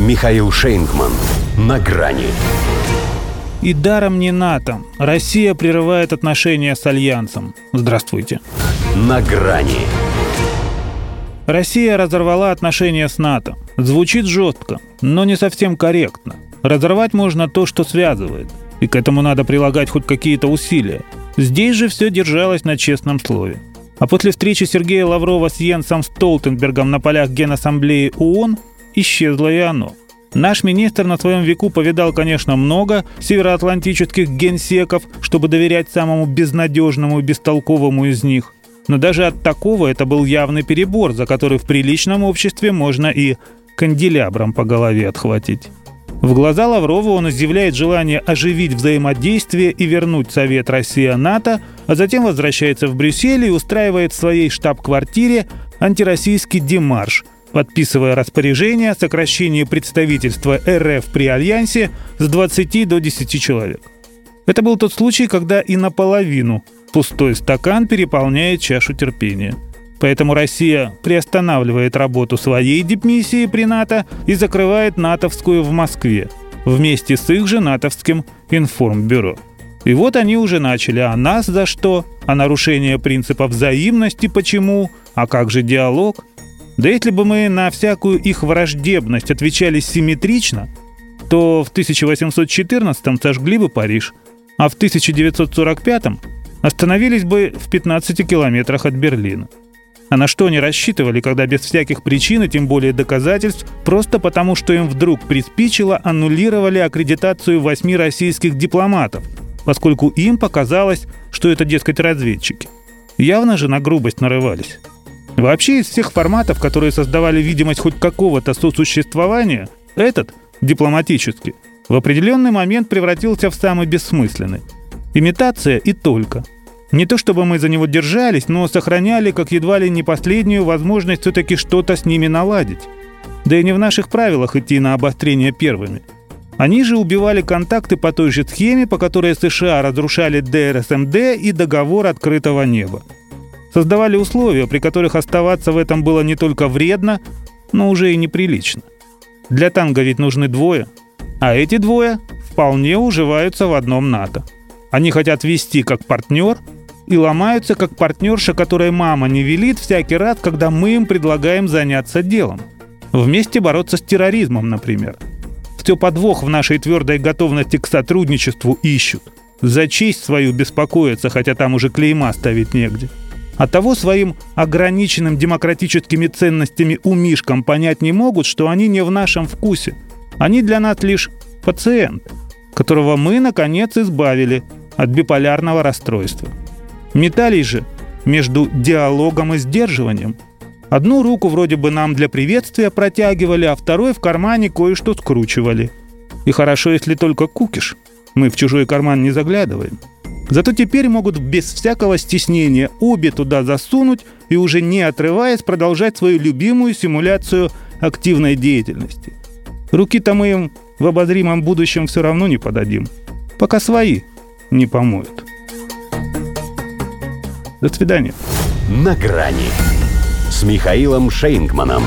Михаил Шейнгман. На грани. И даром не НАТО. Россия прерывает отношения с Альянсом. Здравствуйте. На грани. Россия разорвала отношения с НАТО. Звучит жестко, но не совсем корректно. Разорвать можно то, что связывает. И к этому надо прилагать хоть какие-то усилия. Здесь же все держалось на честном слове. А после встречи Сергея Лаврова с Йенсом Столтенбергом на полях Генассамблеи ООН исчезло и оно. Наш министр на своем веку повидал, конечно, много североатлантических генсеков, чтобы доверять самому безнадежному и бестолковому из них. Но даже от такого это был явный перебор, за который в приличном обществе можно и канделябром по голове отхватить. В глаза Лаврова он изъявляет желание оживить взаимодействие и вернуть Совет Россия-НАТО, а затем возвращается в Брюссель и устраивает в своей штаб-квартире антироссийский демарш, подписывая распоряжение о сокращении представительства РФ при Альянсе с 20 до 10 человек. Это был тот случай, когда и наполовину пустой стакан переполняет чашу терпения – Поэтому Россия приостанавливает работу своей дипмиссии при НАТО и закрывает натовскую в Москве вместе с их же натовским информбюро. И вот они уже начали, а нас за что? А нарушение принципа взаимности почему? А как же диалог? Да если бы мы на всякую их враждебность отвечали симметрично, то в 1814-м сожгли бы Париж, а в 1945-м остановились бы в 15 километрах от Берлина. А на что они рассчитывали, когда без всяких причин и тем более доказательств, просто потому что им вдруг приспичило, аннулировали аккредитацию восьми российских дипломатов, поскольку им показалось, что это, дескать, разведчики. Явно же на грубость нарывались. Вообще из всех форматов, которые создавали видимость хоть какого-то сосуществования, этот, дипломатический, в определенный момент превратился в самый бессмысленный. Имитация и только – не то чтобы мы за него держались, но сохраняли как едва ли не последнюю возможность все-таки что-то с ними наладить. Да и не в наших правилах идти на обострение первыми. Они же убивали контакты по той же схеме, по которой США разрушали ДРСМД и договор открытого неба. Создавали условия, при которых оставаться в этом было не только вредно, но уже и неприлично. Для танго ведь нужны двое, а эти двое вполне уживаются в одном НАТО. Они хотят вести как партнер – и ломаются, как партнерша, которой мама не велит всякий раз, когда мы им предлагаем заняться делом. Вместе бороться с терроризмом, например. Все подвох в нашей твердой готовности к сотрудничеству ищут. За честь свою беспокоятся, хотя там уже клейма ставить негде. А того своим ограниченным демократическими ценностями умишкам понять не могут, что они не в нашем вкусе. Они для нас лишь пациент, которого мы, наконец, избавили от биполярного расстройства. Метались же между диалогом и сдерживанием. Одну руку вроде бы нам для приветствия протягивали, а второй в кармане кое-что скручивали. И хорошо, если только кукиш. Мы в чужой карман не заглядываем. Зато теперь могут без всякого стеснения обе туда засунуть и уже не отрываясь продолжать свою любимую симуляцию активной деятельности. Руки-то мы им в обозримом будущем все равно не подадим, пока свои не помоют. До свидания. На грани с Михаилом Шейнгманом.